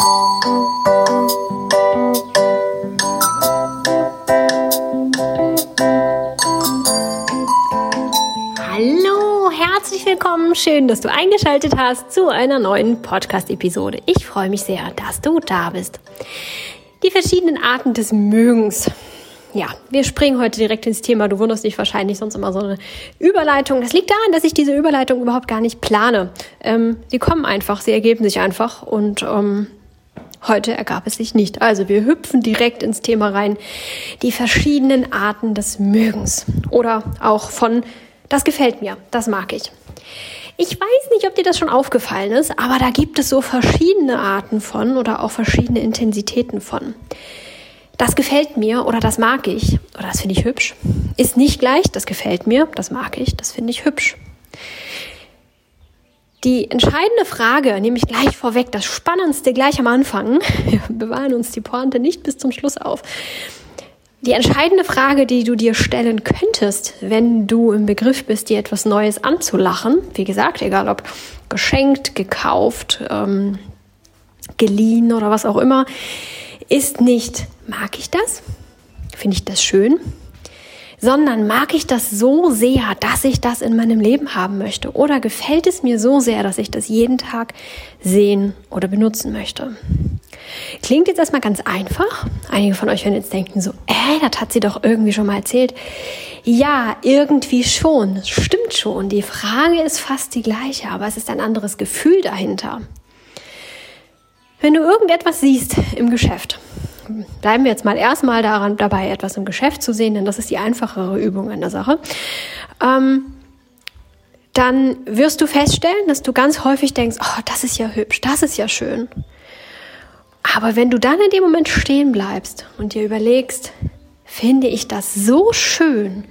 Hallo, herzlich willkommen. Schön, dass du eingeschaltet hast zu einer neuen Podcast-Episode. Ich freue mich sehr, dass du da bist. Die verschiedenen Arten des Mögens. Ja, wir springen heute direkt ins Thema. Du wunderst dich wahrscheinlich sonst immer so eine Überleitung. Das liegt daran, dass ich diese Überleitung überhaupt gar nicht plane. Ähm, kommen einfach, sie ergeben sich einfach und ähm, Heute ergab es sich nicht. Also wir hüpfen direkt ins Thema rein. Die verschiedenen Arten des Mögens. Oder auch von, das gefällt mir, das mag ich. Ich weiß nicht, ob dir das schon aufgefallen ist, aber da gibt es so verschiedene Arten von oder auch verschiedene Intensitäten von. Das gefällt mir oder das mag ich oder das finde ich hübsch, ist nicht gleich, das gefällt mir, das mag ich, das finde ich hübsch. Die entscheidende Frage, nämlich gleich vorweg, das Spannendste gleich am Anfang, wir bewahren uns die Pointe nicht bis zum Schluss auf. Die entscheidende Frage, die du dir stellen könntest, wenn du im Begriff bist, dir etwas Neues anzulachen, wie gesagt, egal ob geschenkt, gekauft, ähm, geliehen oder was auch immer, ist nicht, mag ich das? Finde ich das schön? Sondern mag ich das so sehr, dass ich das in meinem Leben haben möchte? Oder gefällt es mir so sehr, dass ich das jeden Tag sehen oder benutzen möchte? Klingt jetzt erstmal ganz einfach. Einige von euch werden jetzt denken so, äh, das hat sie doch irgendwie schon mal erzählt. Ja, irgendwie schon. Stimmt schon. Die Frage ist fast die gleiche, aber es ist ein anderes Gefühl dahinter. Wenn du irgendetwas siehst im Geschäft, bleiben wir jetzt mal erstmal daran dabei, etwas im Geschäft zu sehen, denn das ist die einfachere Übung in der Sache. Ähm, dann wirst du feststellen, dass du ganz häufig denkst, oh, das ist ja hübsch, das ist ja schön. Aber wenn du dann in dem Moment stehen bleibst und dir überlegst, finde ich das so schön,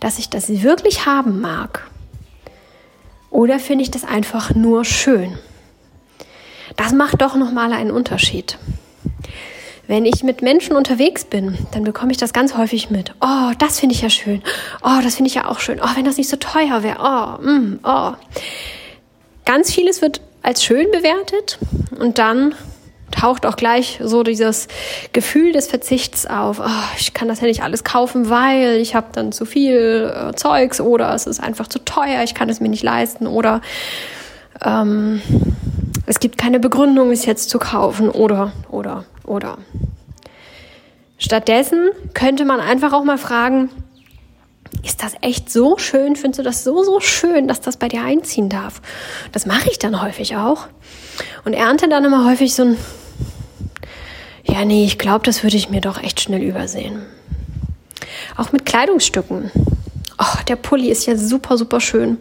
dass ich das wirklich haben mag? Oder finde ich das einfach nur schön? Das macht doch nochmal einen Unterschied. Wenn ich mit Menschen unterwegs bin, dann bekomme ich das ganz häufig mit. Oh, das finde ich ja schön. Oh, das finde ich ja auch schön. Oh, wenn das nicht so teuer wäre. Oh, mm, oh. Ganz vieles wird als schön bewertet und dann taucht auch gleich so dieses Gefühl des Verzichts auf. Oh, ich kann das ja nicht alles kaufen, weil ich habe dann zu viel äh, Zeugs oder es ist einfach zu teuer, ich kann es mir nicht leisten oder ähm, es gibt keine Begründung, es jetzt zu kaufen oder oder oder. Stattdessen könnte man einfach auch mal fragen, ist das echt so schön? Findest du das so, so schön, dass das bei dir einziehen darf? Das mache ich dann häufig auch. Und ernte dann immer häufig so ein, ja, nee, ich glaube, das würde ich mir doch echt schnell übersehen. Auch mit Kleidungsstücken. Oh, der Pulli ist ja super, super schön.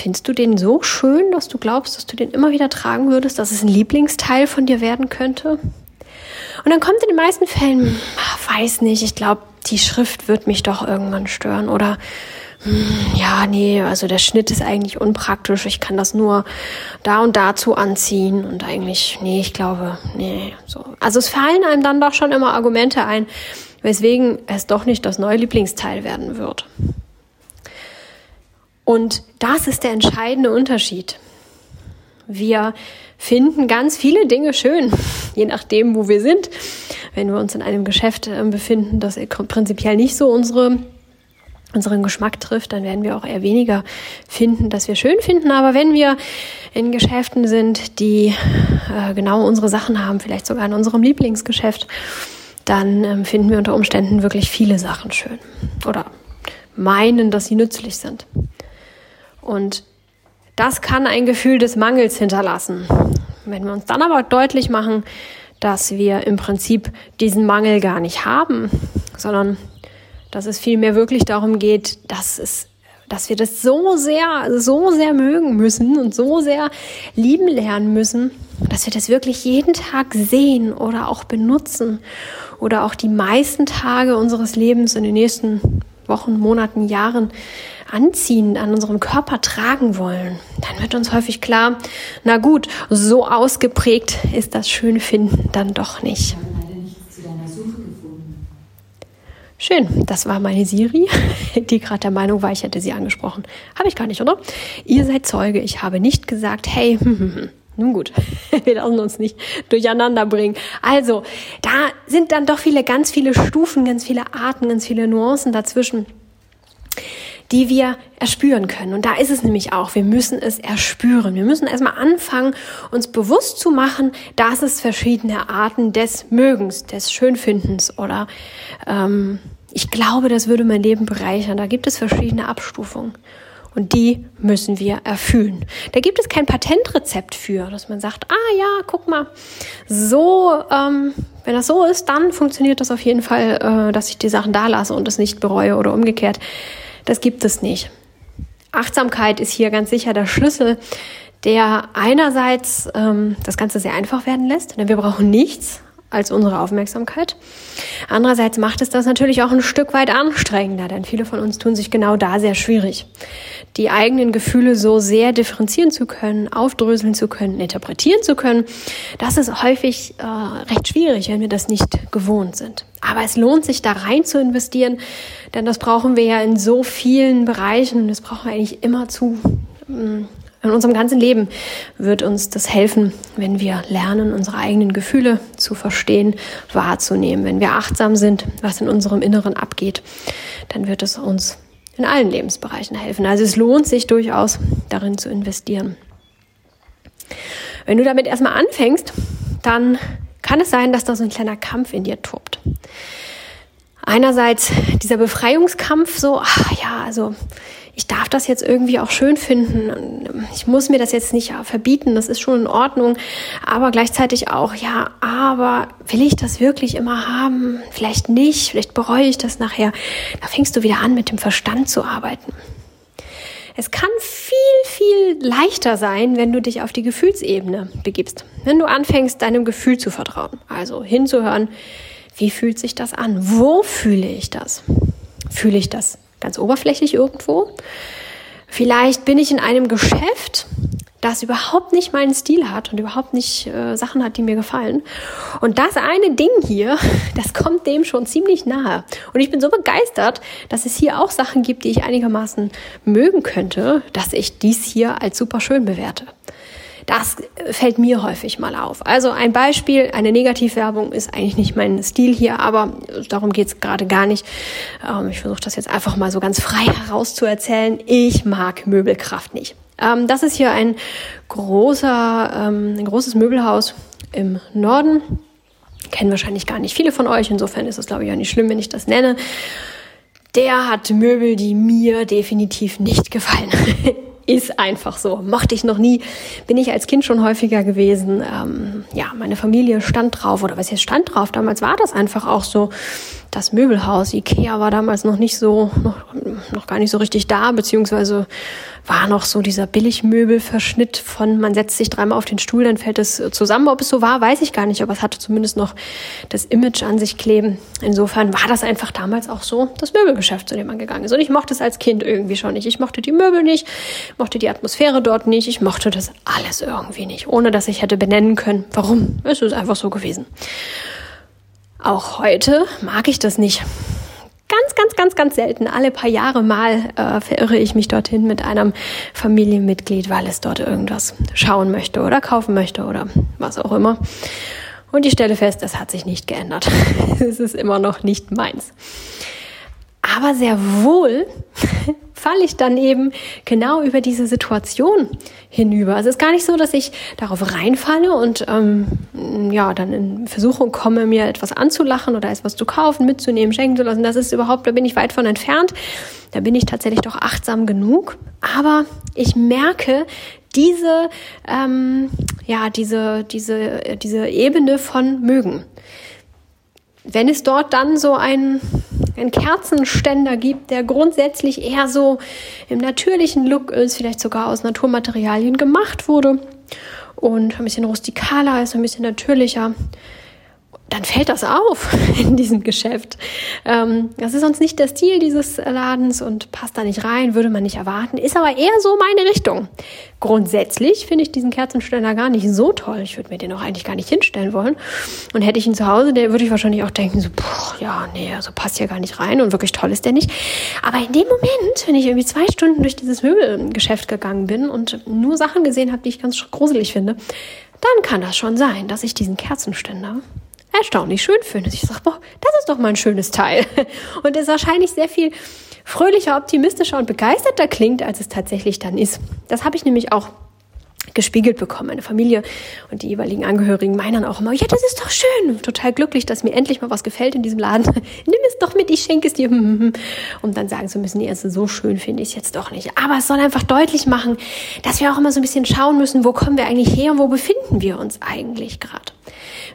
Findest du den so schön, dass du glaubst, dass du den immer wieder tragen würdest, dass es ein Lieblingsteil von dir werden könnte? Und dann kommt in den meisten Fällen, ach, weiß nicht, ich glaube, die Schrift wird mich doch irgendwann stören oder hm, ja, nee, also der Schnitt ist eigentlich unpraktisch. Ich kann das nur da und dazu anziehen und eigentlich, nee, ich glaube, nee, so. Also es fallen einem dann doch schon immer Argumente ein, weswegen es doch nicht das neue Lieblingsteil werden wird. Und das ist der entscheidende Unterschied. Wir finden ganz viele Dinge schön, je nachdem, wo wir sind. Wenn wir uns in einem Geschäft äh, befinden, das prinzipiell nicht so unsere unseren Geschmack trifft, dann werden wir auch eher weniger finden, dass wir schön finden. Aber wenn wir in Geschäften sind, die äh, genau unsere Sachen haben, vielleicht sogar in unserem Lieblingsgeschäft, dann ähm, finden wir unter Umständen wirklich viele Sachen schön oder meinen, dass sie nützlich sind. Und das kann ein Gefühl des Mangels hinterlassen. Wenn wir uns dann aber deutlich machen, dass wir im Prinzip diesen Mangel gar nicht haben, sondern dass es vielmehr wirklich darum geht, dass es dass wir das so sehr, so sehr mögen müssen und so sehr lieben lernen müssen, dass wir das wirklich jeden Tag sehen oder auch benutzen oder auch die meisten Tage unseres Lebens in den nächsten Wochen, Monaten, Jahren anziehen, an unserem Körper tragen wollen, dann wird uns häufig klar, na gut, so ausgeprägt ist das Schönfinden dann doch nicht. Schön, das war meine Siri, die gerade der Meinung war, ich hätte sie angesprochen. Habe ich gar nicht, oder? Ihr seid Zeuge, ich habe nicht gesagt, hey, hm, hm, hm. Nun gut, wir lassen uns nicht durcheinander bringen. Also, da sind dann doch viele, ganz viele Stufen, ganz viele Arten, ganz viele Nuancen dazwischen die wir erspüren können. Und da ist es nämlich auch, wir müssen es erspüren. Wir müssen erstmal anfangen, uns bewusst zu machen, dass es verschiedene Arten des Mögens, des Schönfindens oder ähm, ich glaube, das würde mein Leben bereichern. Da gibt es verschiedene Abstufungen. Und die müssen wir erfüllen. Da gibt es kein Patentrezept für, dass man sagt, ah ja, guck mal, so, ähm, wenn das so ist, dann funktioniert das auf jeden Fall, äh, dass ich die Sachen da lasse und es nicht bereue oder umgekehrt. Das gibt es nicht. Achtsamkeit ist hier ganz sicher der Schlüssel, der einerseits ähm, das Ganze sehr einfach werden lässt, denn wir brauchen nichts als unsere Aufmerksamkeit. Andererseits macht es das natürlich auch ein Stück weit anstrengender, denn viele von uns tun sich genau da sehr schwierig. Die eigenen Gefühle so sehr differenzieren zu können, aufdröseln zu können, interpretieren zu können, das ist häufig äh, recht schwierig, wenn wir das nicht gewohnt sind. Aber es lohnt sich, da rein zu investieren, denn das brauchen wir ja in so vielen Bereichen. Das brauchen wir eigentlich immer zu. In unserem ganzen Leben wird uns das helfen, wenn wir lernen, unsere eigenen Gefühle zu verstehen, wahrzunehmen. Wenn wir achtsam sind, was in unserem Inneren abgeht, dann wird es uns in allen Lebensbereichen helfen. Also es lohnt sich durchaus, darin zu investieren. Wenn du damit erstmal anfängst, dann kann es sein, dass da so ein kleiner Kampf in dir tobt. Einerseits dieser Befreiungskampf, so, ach ja, also ich darf das jetzt irgendwie auch schön finden. Ich muss mir das jetzt nicht verbieten, das ist schon in Ordnung. Aber gleichzeitig auch, ja, aber will ich das wirklich immer haben? Vielleicht nicht, vielleicht bereue ich das nachher. Da fängst du wieder an, mit dem Verstand zu arbeiten. Es kann viel, viel leichter sein, wenn du dich auf die Gefühlsebene begibst. Wenn du anfängst, deinem Gefühl zu vertrauen. Also hinzuhören, wie fühlt sich das an? Wo fühle ich das? Fühle ich das ganz oberflächlich irgendwo? Vielleicht bin ich in einem Geschäft das überhaupt nicht meinen Stil hat und überhaupt nicht äh, Sachen hat, die mir gefallen. Und das eine Ding hier, das kommt dem schon ziemlich nahe. Und ich bin so begeistert, dass es hier auch Sachen gibt, die ich einigermaßen mögen könnte, dass ich dies hier als super schön bewerte. Das fällt mir häufig mal auf. Also ein Beispiel, eine Negativwerbung ist eigentlich nicht mein Stil hier, aber darum geht's gerade gar nicht. Ähm, ich versuche das jetzt einfach mal so ganz frei herauszuerzählen. Ich mag Möbelkraft nicht. Ähm, das ist hier ein großer, ähm, ein großes Möbelhaus im Norden. Kennen wahrscheinlich gar nicht viele von euch. Insofern ist es, glaube ich, auch nicht schlimm, wenn ich das nenne. Der hat Möbel, die mir definitiv nicht gefallen. ist einfach so. Mochte ich noch nie. Bin ich als Kind schon häufiger gewesen. Ähm, ja, meine Familie stand drauf. Oder was jetzt stand drauf? Damals war das einfach auch so. Das Möbelhaus, Ikea war damals noch nicht so, noch, noch gar nicht so richtig da, beziehungsweise war noch so dieser Billigmöbelverschnitt von man setzt sich dreimal auf den Stuhl, dann fällt es zusammen. Ob es so war, weiß ich gar nicht, aber es hatte zumindest noch das Image an sich kleben. Insofern war das einfach damals auch so das Möbelgeschäft, zu dem man gegangen ist. Und ich mochte es als Kind irgendwie schon nicht. Ich mochte die Möbel nicht, mochte die Atmosphäre dort nicht, ich mochte das alles irgendwie nicht, ohne dass ich hätte benennen können, warum. Es ist einfach so gewesen. Auch heute mag ich das nicht ganz, ganz, ganz, ganz selten. Alle paar Jahre mal äh, verirre ich mich dorthin mit einem Familienmitglied, weil es dort irgendwas schauen möchte oder kaufen möchte oder was auch immer. Und ich stelle fest, es hat sich nicht geändert. es ist immer noch nicht meins. Aber sehr wohl falle ich dann eben genau über diese Situation hinüber. Also es ist gar nicht so, dass ich darauf reinfalle und ähm, ja dann in Versuchung komme, mir etwas anzulachen oder etwas zu kaufen, mitzunehmen, schenken zu lassen. Das ist überhaupt, da bin ich weit von entfernt. Da bin ich tatsächlich doch achtsam genug. Aber ich merke, diese, ähm, ja, diese, diese, diese Ebene von mögen. Wenn es dort dann so ein einen Kerzenständer gibt, der grundsätzlich eher so im natürlichen Look ist, vielleicht sogar aus Naturmaterialien gemacht wurde und ein bisschen rustikaler ist, ein bisschen natürlicher. Dann fällt das auf in diesem Geschäft. Ähm, das ist sonst nicht der Stil dieses Ladens und passt da nicht rein, würde man nicht erwarten, ist aber eher so meine Richtung. Grundsätzlich finde ich diesen Kerzenständer gar nicht so toll. Ich würde mir den auch eigentlich gar nicht hinstellen wollen. Und hätte ich ihn zu Hause, der würde ich wahrscheinlich auch denken, so, boah, ja, nee, also passt hier gar nicht rein und wirklich toll ist der nicht. Aber in dem Moment, wenn ich irgendwie zwei Stunden durch dieses Möbelgeschäft gegangen bin und nur Sachen gesehen habe, die ich ganz gruselig finde, dann kann das schon sein, dass ich diesen Kerzenständer erstaunlich schön finde. Ich sage, boah, das ist doch mal ein schönes Teil. Und es wahrscheinlich sehr viel fröhlicher, optimistischer und begeisterter klingt, als es tatsächlich dann ist. Das habe ich nämlich auch gespiegelt bekommen. Meine Familie und die jeweiligen Angehörigen meinen auch immer, ja, das ist doch schön. Total glücklich, dass mir endlich mal was gefällt in diesem Laden. Nimm es doch mit, ich schenke es dir. Und dann sagen sie müssen, nee, also so schön finde ich es jetzt doch nicht. Aber es soll einfach deutlich machen, dass wir auch immer so ein bisschen schauen müssen, wo kommen wir eigentlich her und wo befinden wir uns eigentlich gerade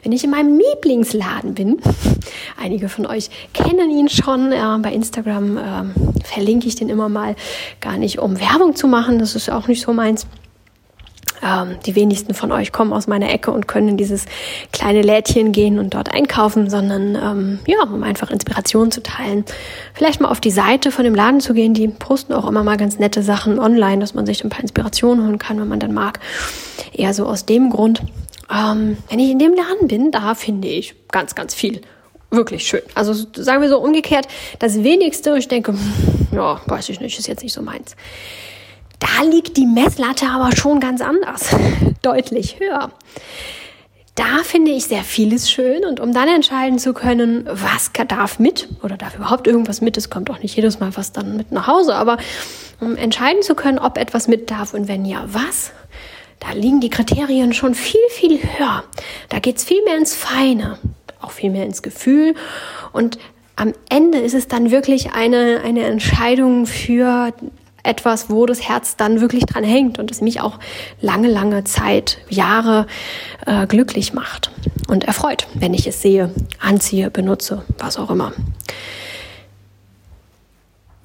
wenn ich in meinem Lieblingsladen bin, einige von euch kennen ihn schon, äh, bei Instagram äh, verlinke ich den immer mal, gar nicht um Werbung zu machen, das ist auch nicht so meins. Ähm, die wenigsten von euch kommen aus meiner Ecke und können in dieses kleine Lädchen gehen und dort einkaufen, sondern ähm, ja, um einfach Inspiration zu teilen. Vielleicht mal auf die Seite von dem Laden zu gehen, die posten auch immer mal ganz nette Sachen online, dass man sich ein paar Inspirationen holen kann, wenn man dann mag. Eher so aus dem Grund. Ähm, wenn ich in dem Laden bin, da finde ich ganz, ganz viel wirklich schön. Also sagen wir so umgekehrt, das wenigste, ich denke, hm, ja, weiß ich nicht, ist jetzt nicht so meins. Da liegt die Messlatte aber schon ganz anders, deutlich höher. Da finde ich sehr vieles schön und um dann entscheiden zu können, was darf mit oder darf überhaupt irgendwas mit, es kommt auch nicht jedes Mal was dann mit nach Hause, aber um entscheiden zu können, ob etwas mit darf und wenn ja, was, da liegen die Kriterien schon viel, viel höher. Da geht's viel mehr ins Feine, auch viel mehr ins Gefühl. Und am Ende ist es dann wirklich eine, eine Entscheidung für etwas, wo das Herz dann wirklich dran hängt und es mich auch lange, lange Zeit, Jahre äh, glücklich macht und erfreut, wenn ich es sehe, anziehe, benutze, was auch immer.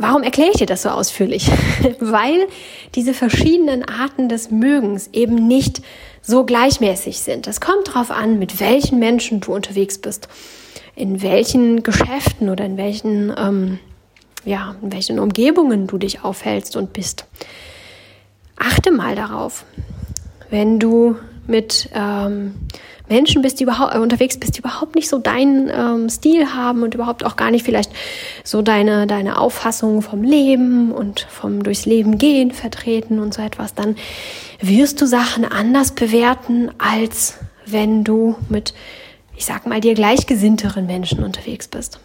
Warum erkläre ich dir das so ausführlich? Weil diese verschiedenen Arten des Mögens eben nicht so gleichmäßig sind. Es kommt darauf an, mit welchen Menschen du unterwegs bist, in welchen Geschäften oder in welchen, ähm, ja, in welchen Umgebungen du dich aufhältst und bist. Achte mal darauf, wenn du mit ähm, Menschen bist, die überhaupt äh, unterwegs bist, die überhaupt nicht so deinen ähm, Stil haben und überhaupt auch gar nicht vielleicht so deine deine Auffassung vom Leben und vom durchs Leben gehen vertreten und so etwas, dann wirst du Sachen anders bewerten, als wenn du mit ich sag mal dir gleichgesinnteren Menschen unterwegs bist.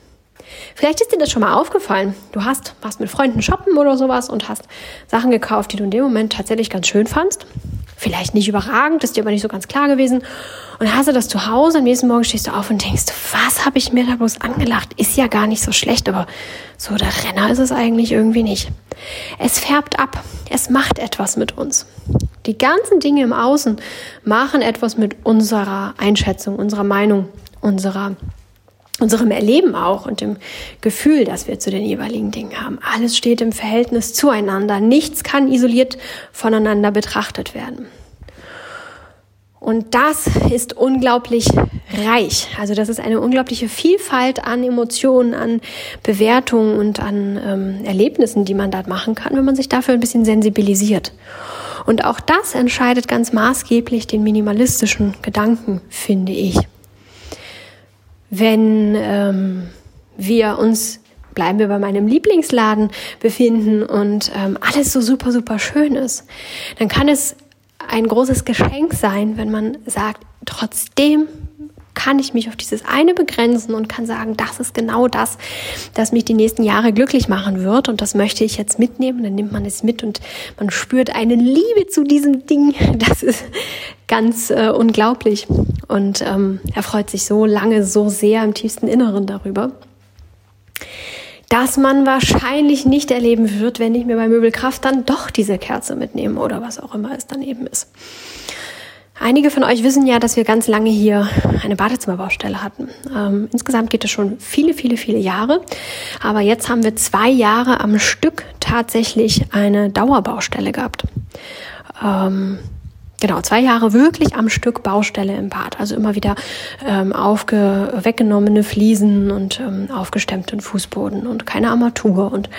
Vielleicht ist dir das schon mal aufgefallen. Du hast warst mit Freunden shoppen oder sowas und hast Sachen gekauft, die du in dem Moment tatsächlich ganz schön fandst vielleicht nicht überragend, ist dir aber nicht so ganz klar gewesen. Und hast du das zu Hause, am nächsten Morgen stehst du auf und denkst, was habe ich mir da bloß angelacht? Ist ja gar nicht so schlecht, aber so der Renner ist es eigentlich irgendwie nicht. Es färbt ab, es macht etwas mit uns. Die ganzen Dinge im Außen machen etwas mit unserer Einschätzung, unserer Meinung, unserer unserem Erleben auch und dem Gefühl, das wir zu den jeweiligen Dingen haben. Alles steht im Verhältnis zueinander. Nichts kann isoliert voneinander betrachtet werden. Und das ist unglaublich reich. Also das ist eine unglaubliche Vielfalt an Emotionen, an Bewertungen und an ähm, Erlebnissen, die man dort machen kann, wenn man sich dafür ein bisschen sensibilisiert. Und auch das entscheidet ganz maßgeblich den minimalistischen Gedanken, finde ich wenn ähm, wir uns bleiben wir bei meinem Lieblingsladen befinden und ähm, alles so super, super schön ist, dann kann es ein großes Geschenk sein, wenn man sagt, trotzdem kann ich mich auf dieses eine begrenzen und kann sagen, das ist genau das, das mich die nächsten Jahre glücklich machen wird und das möchte ich jetzt mitnehmen. Dann nimmt man es mit und man spürt eine Liebe zu diesem Ding. Das ist ganz äh, unglaublich und ähm, er freut sich so lange, so sehr im tiefsten Inneren darüber dass man wahrscheinlich nicht erleben wird, wenn ich mir bei Möbelkraft dann doch diese Kerze mitnehme oder was auch immer es dann eben ist. Einige von euch wissen ja, dass wir ganz lange hier eine Badezimmerbaustelle hatten. Ähm, insgesamt geht es schon viele, viele, viele Jahre. Aber jetzt haben wir zwei Jahre am Stück tatsächlich eine Dauerbaustelle gehabt. Ähm, genau, zwei Jahre wirklich am Stück Baustelle im Bad. Also immer wieder ähm, aufge weggenommene Fliesen und ähm, aufgestemmten Fußboden und keine Armatur und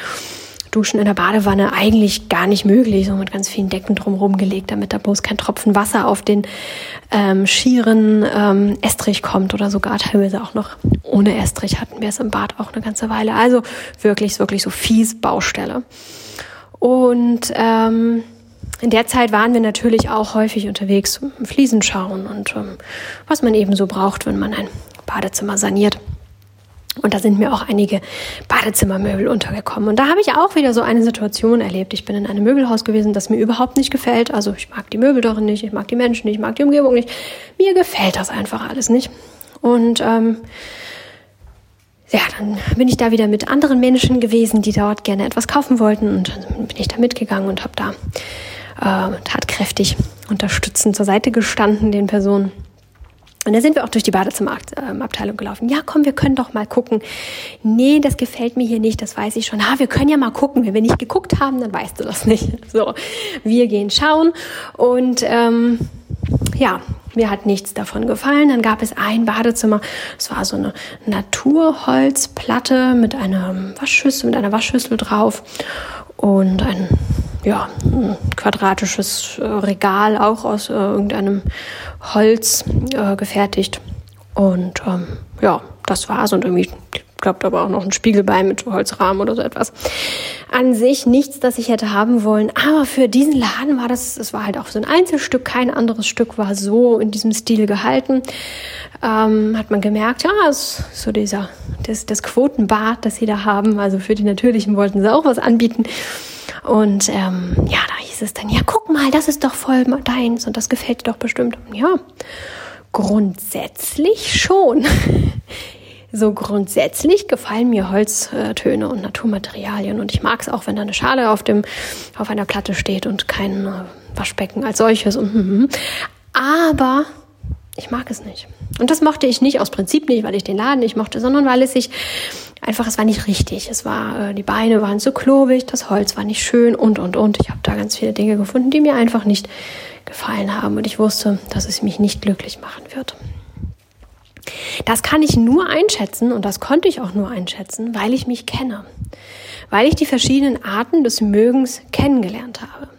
Duschen in der Badewanne eigentlich gar nicht möglich, so mit ganz vielen Decken drumherum gelegt, damit da bloß kein Tropfen Wasser auf den ähm, schieren ähm, Estrich kommt oder sogar teilweise auch noch ohne Estrich hatten wir es im Bad auch eine ganze Weile. Also wirklich, wirklich so fies Baustelle. Und ähm, in der Zeit waren wir natürlich auch häufig unterwegs, Fliesen schauen und ähm, was man eben so braucht, wenn man ein Badezimmer saniert. Und da sind mir auch einige Badezimmermöbel untergekommen. Und da habe ich auch wieder so eine Situation erlebt. Ich bin in einem Möbelhaus gewesen, das mir überhaupt nicht gefällt. Also ich mag die Möbel doch nicht, ich mag die Menschen nicht, ich mag die Umgebung nicht. Mir gefällt das einfach alles nicht. Und ähm, ja, dann bin ich da wieder mit anderen Menschen gewesen, die dort gerne etwas kaufen wollten. Und dann bin ich da mitgegangen und habe da äh, tatkräftig unterstützend zur Seite gestanden den Personen. Und da sind wir auch durch die Badezimmerabteilung gelaufen. Ja, komm, wir können doch mal gucken. Nee, das gefällt mir hier nicht, das weiß ich schon. Ha, wir können ja mal gucken. Wenn wir nicht geguckt haben, dann weißt du das nicht. So, wir gehen schauen und ähm, ja, mir hat nichts davon gefallen. Dann gab es ein Badezimmer. Es war so eine Naturholzplatte mit einer Waschschüssel, mit einer Waschschüssel drauf und ein ja, ein quadratisches äh, Regal, auch aus äh, irgendeinem Holz äh, gefertigt. Und ähm, ja, das war's. Und irgendwie, da war auch noch ein Spiegelbein mit Holzrahmen oder so etwas. An sich nichts, das ich hätte haben wollen. Aber für diesen Laden war das, es war halt auch so ein Einzelstück. Kein anderes Stück war so in diesem Stil gehalten. Ähm, hat man gemerkt, ja, es ist so dieser, das, das Quotenbad, das sie da haben. Also für die Natürlichen wollten sie auch was anbieten. Und ähm, ja, da hieß es dann, ja, guck mal, das ist doch voll deins und das gefällt dir doch bestimmt. Ja, grundsätzlich schon. so grundsätzlich gefallen mir Holztöne und Naturmaterialien und ich mag es auch, wenn da eine Schale auf dem auf einer Platte steht und kein äh, Waschbecken als solches. Und, hm, hm. aber ich mag es nicht. Und das mochte ich nicht aus Prinzip nicht, weil ich den Laden nicht mochte, sondern weil es sich einfach, es war nicht richtig. Es war, äh, die Beine waren zu klobig, das Holz war nicht schön und, und, und. Ich habe da ganz viele Dinge gefunden, die mir einfach nicht gefallen haben. Und ich wusste, dass es mich nicht glücklich machen wird. Das kann ich nur einschätzen und das konnte ich auch nur einschätzen, weil ich mich kenne. Weil ich die verschiedenen Arten des Mögens kennengelernt habe.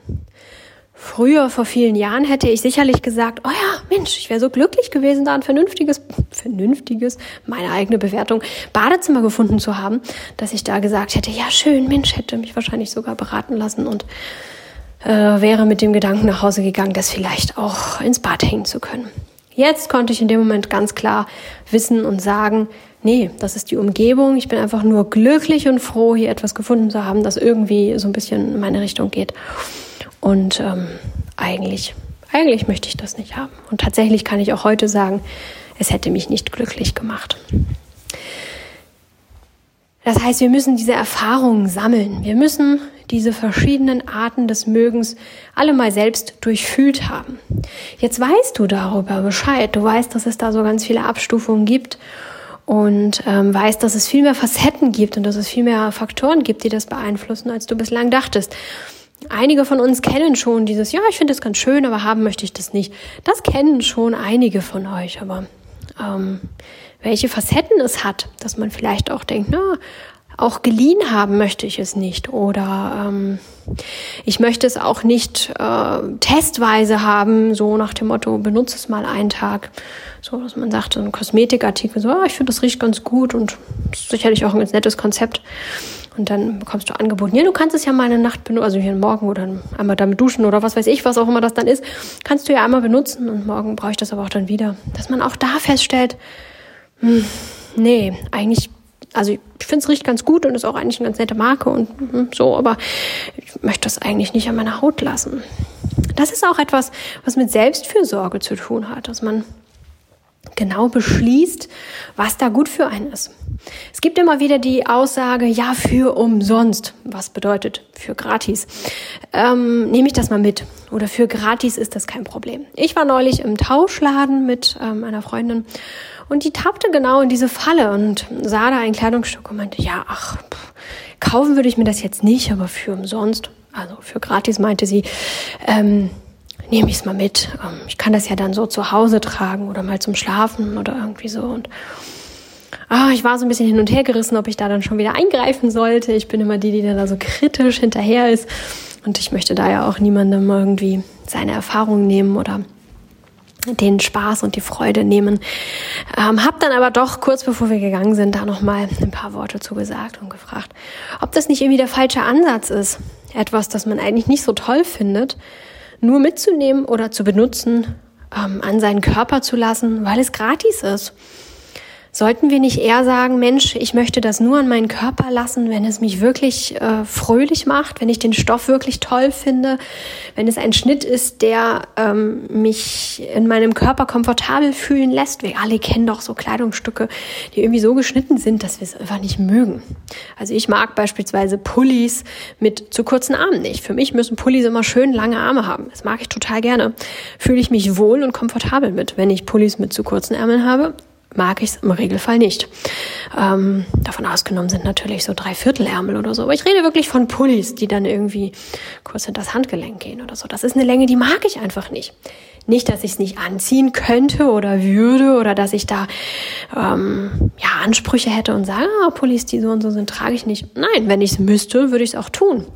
Früher, vor vielen Jahren, hätte ich sicherlich gesagt, oh Mensch, ich wäre so glücklich gewesen, da ein vernünftiges, vernünftiges, meine eigene Bewertung, Badezimmer gefunden zu haben, dass ich da gesagt hätte, ja schön, Mensch, hätte mich wahrscheinlich sogar beraten lassen und äh, wäre mit dem Gedanken nach Hause gegangen, das vielleicht auch ins Bad hängen zu können. Jetzt konnte ich in dem Moment ganz klar wissen und sagen, nee, das ist die Umgebung. Ich bin einfach nur glücklich und froh, hier etwas gefunden zu haben, das irgendwie so ein bisschen in meine Richtung geht. Und ähm, eigentlich, eigentlich möchte ich das nicht haben. Und tatsächlich kann ich auch heute sagen, es hätte mich nicht glücklich gemacht. Das heißt, wir müssen diese Erfahrungen sammeln. Wir müssen diese verschiedenen Arten des Mögens alle mal selbst durchfühlt haben. Jetzt weißt du darüber Bescheid. Du weißt, dass es da so ganz viele Abstufungen gibt und ähm, weißt, dass es viel mehr Facetten gibt und dass es viel mehr Faktoren gibt, die das beeinflussen, als du bislang dachtest. Einige von uns kennen schon dieses, ja, ich finde das ganz schön, aber haben möchte ich das nicht. Das kennen schon einige von euch, aber ähm, welche Facetten es hat, dass man vielleicht auch denkt, na, auch geliehen haben möchte ich es nicht oder ähm, ich möchte es auch nicht äh, testweise haben, so nach dem Motto, benutze es mal einen Tag. So, dass man sagt, so ein Kosmetikartikel, so, ah, ich finde, das riecht ganz gut und sicherlich auch ein ganz nettes Konzept. Und dann bekommst du angeboten, ja, du kannst es ja mal eine Nacht benutzen, also hier Morgen oder einmal damit duschen oder was weiß ich, was auch immer das dann ist, kannst du ja einmal benutzen und morgen brauche ich das aber auch dann wieder. Dass man auch da feststellt, hm, nee, eigentlich, also ich finde es riecht ganz gut und ist auch eigentlich eine ganz nette Marke und hm, so, aber ich möchte das eigentlich nicht an meiner Haut lassen. Das ist auch etwas, was mit Selbstfürsorge zu tun hat, dass man genau beschließt, was da gut für einen ist. Es gibt immer wieder die Aussage, ja, für umsonst. Was bedeutet für gratis? Ähm, nehme ich das mal mit. Oder für gratis ist das kein Problem. Ich war neulich im Tauschladen mit ähm, einer Freundin und die tappte genau in diese Falle und sah da ein Kleidungsstück und meinte, ja, ach, pff, kaufen würde ich mir das jetzt nicht, aber für umsonst. Also für gratis meinte sie, ähm, nehme ich es mal mit. Ähm, ich kann das ja dann so zu Hause tragen oder mal zum Schlafen oder irgendwie so. Und ah, ich war so ein bisschen hin und her gerissen, ob ich da dann schon wieder eingreifen sollte. Ich bin immer die, die dann da so kritisch hinterher ist. Und ich möchte da ja auch niemandem irgendwie seine Erfahrungen nehmen oder den Spaß und die Freude nehmen. Ähm, hab dann aber doch kurz bevor wir gegangen sind da noch mal ein paar Worte zu gesagt und gefragt, ob das nicht irgendwie der falsche Ansatz ist, etwas, das man eigentlich nicht so toll findet, nur mitzunehmen oder zu benutzen, ähm, an seinen Körper zu lassen, weil es gratis ist. Sollten wir nicht eher sagen, Mensch, ich möchte das nur an meinen Körper lassen, wenn es mich wirklich äh, fröhlich macht, wenn ich den Stoff wirklich toll finde, wenn es ein Schnitt ist, der ähm, mich in meinem Körper komfortabel fühlen lässt. Wir alle kennen doch so Kleidungsstücke, die irgendwie so geschnitten sind, dass wir es einfach nicht mögen. Also ich mag beispielsweise Pullis mit zu kurzen Armen nicht. Für mich müssen Pullis immer schön lange Arme haben. Das mag ich total gerne. Fühle ich mich wohl und komfortabel mit. Wenn ich Pullis mit zu kurzen Ärmeln habe, mag ich es im Regelfall nicht. Ähm, davon ausgenommen sind natürlich so Dreiviertelärmel oder so. Aber ich rede wirklich von Pullis, die dann irgendwie kurz hinter das Handgelenk gehen oder so. Das ist eine Länge, die mag ich einfach nicht. Nicht, dass ich es nicht anziehen könnte oder würde oder dass ich da ähm, ja Ansprüche hätte und sage, ah, Pullis, die so und so sind, trage ich nicht. Nein, wenn ich es müsste, würde ich es auch tun.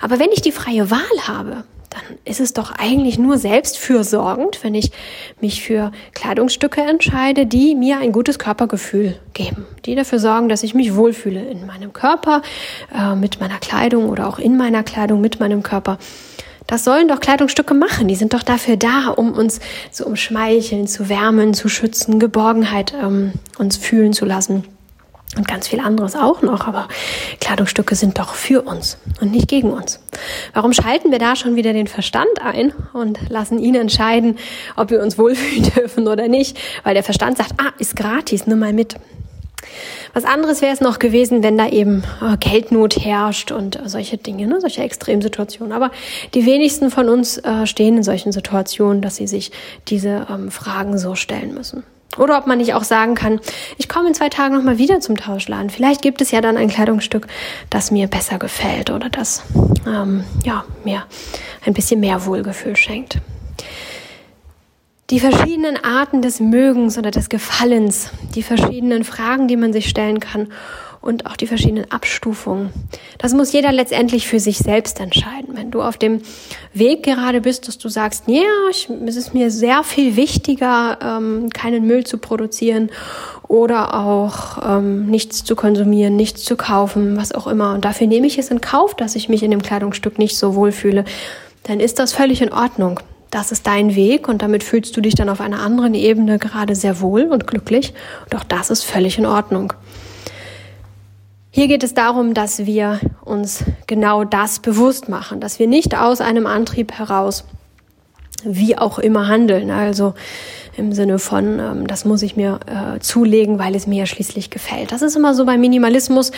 Aber wenn ich die freie Wahl habe, dann ist es doch eigentlich nur selbstfürsorgend, wenn ich mich für Kleidungsstücke entscheide, die mir ein gutes Körpergefühl geben, die dafür sorgen, dass ich mich wohlfühle in meinem Körper, äh, mit meiner Kleidung oder auch in meiner Kleidung mit meinem Körper. Das sollen doch Kleidungsstücke machen. Die sind doch dafür da, um uns zu umschmeicheln, zu wärmen, zu schützen, Geborgenheit ähm, uns fühlen zu lassen und ganz viel anderes auch noch, aber Kleidungsstücke sind doch für uns und nicht gegen uns. Warum schalten wir da schon wieder den Verstand ein und lassen ihn entscheiden, ob wir uns wohlfühlen dürfen oder nicht? Weil der Verstand sagt, ah, ist gratis, nimm mal mit. Was anderes wäre es noch gewesen, wenn da eben äh, Geldnot herrscht und äh, solche Dinge, ne, solche Extremsituationen. Aber die wenigsten von uns äh, stehen in solchen Situationen, dass sie sich diese ähm, Fragen so stellen müssen. Oder ob man nicht auch sagen kann, ich komme in zwei Tagen nochmal wieder zum Tauschladen. Vielleicht gibt es ja dann ein Kleidungsstück, das mir besser gefällt oder das ähm, ja, mir ein bisschen mehr Wohlgefühl schenkt. Die verschiedenen Arten des Mögens oder des Gefallens, die verschiedenen Fragen, die man sich stellen kann und auch die verschiedenen Abstufungen. Das muss jeder letztendlich für sich selbst entscheiden. Wenn du auf dem Weg gerade bist, dass du sagst, ja, ich, es ist mir sehr viel wichtiger, ähm, keinen Müll zu produzieren oder auch ähm, nichts zu konsumieren, nichts zu kaufen, was auch immer. Und dafür nehme ich es in Kauf, dass ich mich in dem Kleidungsstück nicht so wohlfühle. Dann ist das völlig in Ordnung. Das ist dein Weg und damit fühlst du dich dann auf einer anderen Ebene gerade sehr wohl und glücklich. Und auch das ist völlig in Ordnung. Hier geht es darum, dass wir uns genau das bewusst machen, dass wir nicht aus einem Antrieb heraus wie auch immer handeln. Also im Sinne von, ähm, das muss ich mir äh, zulegen, weil es mir ja schließlich gefällt. Das ist immer so beim Minimalismus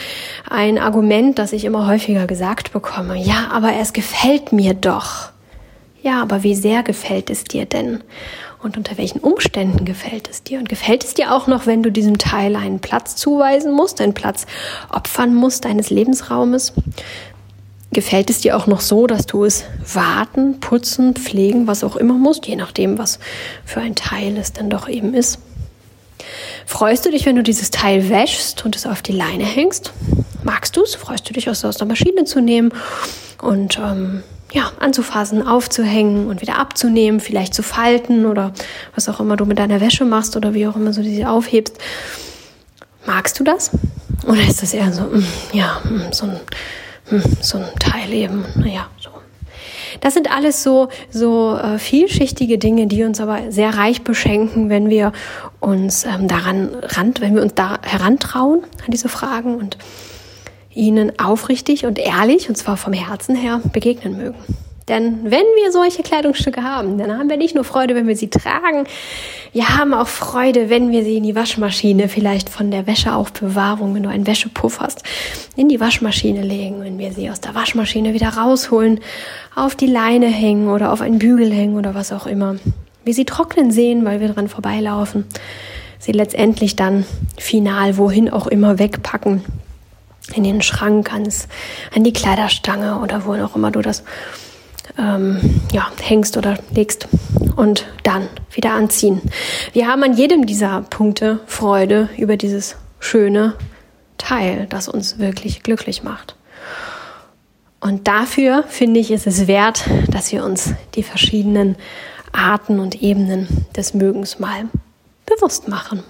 ein Argument, das ich immer häufiger gesagt bekomme. Ja, aber es gefällt mir doch. Ja, aber wie sehr gefällt es dir denn? und unter welchen Umständen gefällt es dir? Und gefällt es dir auch noch, wenn du diesem Teil einen Platz zuweisen musst, einen Platz opfern musst deines Lebensraumes? Gefällt es dir auch noch so, dass du es warten, putzen, pflegen, was auch immer musst, je nachdem, was für ein Teil es dann doch eben ist? Freust du dich, wenn du dieses Teil wäschst und es auf die Leine hängst? Magst du es? Freust du dich, es aus der Maschine zu nehmen und ähm, ja, anzufassen, aufzuhängen und wieder abzunehmen, vielleicht zu falten oder was auch immer du mit deiner Wäsche machst oder wie auch immer du sie aufhebst. Magst du das? Oder ist das eher so, mm, ja, mm, so ein, mm, so ein Teil eben, naja, so. Das sind alles so, so äh, vielschichtige Dinge, die uns aber sehr reich beschenken, wenn wir uns ähm, daran ran, wenn wir uns da herantrauen an diese Fragen und ihnen aufrichtig und ehrlich, und zwar vom Herzen her, begegnen mögen. Denn wenn wir solche Kleidungsstücke haben, dann haben wir nicht nur Freude, wenn wir sie tragen, wir haben auch Freude, wenn wir sie in die Waschmaschine, vielleicht von der Wäscheaufbewahrung, wenn du einen Wäschepuff hast, in die Waschmaschine legen, wenn wir sie aus der Waschmaschine wieder rausholen, auf die Leine hängen oder auf einen Bügel hängen oder was auch immer. Wir sie trocknen sehen, weil wir dran vorbeilaufen, sie letztendlich dann final wohin auch immer wegpacken in den Schrank, ans, an die Kleiderstange oder wo auch immer du das ähm, ja, hängst oder legst und dann wieder anziehen. Wir haben an jedem dieser Punkte Freude über dieses schöne Teil, das uns wirklich glücklich macht. Und dafür finde ich, ist es wert, dass wir uns die verschiedenen Arten und Ebenen des Mögens mal bewusst machen.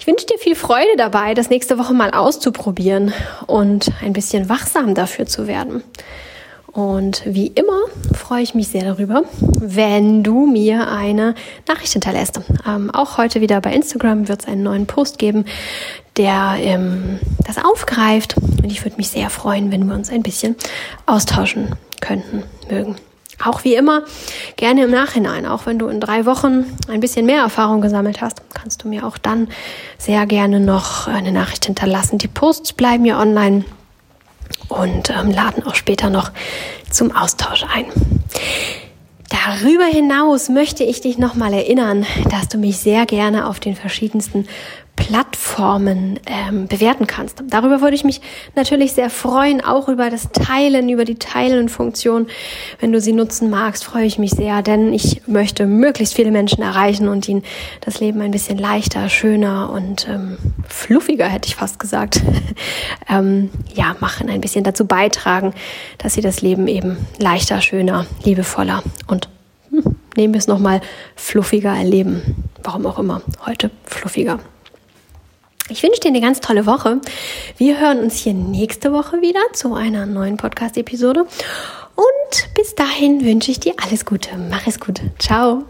Ich wünsche dir viel Freude dabei, das nächste Woche mal auszuprobieren und ein bisschen wachsam dafür zu werden. Und wie immer freue ich mich sehr darüber, wenn du mir eine Nachricht hinterlässt. Ähm, auch heute wieder bei Instagram wird es einen neuen Post geben, der ähm, das aufgreift. Und ich würde mich sehr freuen, wenn wir uns ein bisschen austauschen könnten, mögen. Auch wie immer, gerne im Nachhinein, auch wenn du in drei Wochen ein bisschen mehr Erfahrung gesammelt hast, kannst du mir auch dann sehr gerne noch eine Nachricht hinterlassen. Die Posts bleiben ja online und ähm, laden auch später noch zum Austausch ein. Darüber hinaus möchte ich dich nochmal erinnern, dass du mich sehr gerne auf den verschiedensten Plattformen ähm, bewerten kannst. Darüber würde ich mich natürlich sehr freuen, auch über das Teilen, über die Teilen-Funktion. Wenn du sie nutzen magst, freue ich mich sehr, denn ich möchte möglichst viele Menschen erreichen und ihnen das Leben ein bisschen leichter, schöner und ähm, fluffiger, hätte ich fast gesagt, ähm, ja, machen, ein bisschen dazu beitragen, dass sie das Leben eben leichter, schöner, liebevoller und nehmen wir es nochmal fluffiger erleben. Warum auch immer, heute fluffiger. Ich wünsche dir eine ganz tolle Woche. Wir hören uns hier nächste Woche wieder zu einer neuen Podcast-Episode. Und bis dahin wünsche ich dir alles Gute. Mach es gut. Ciao.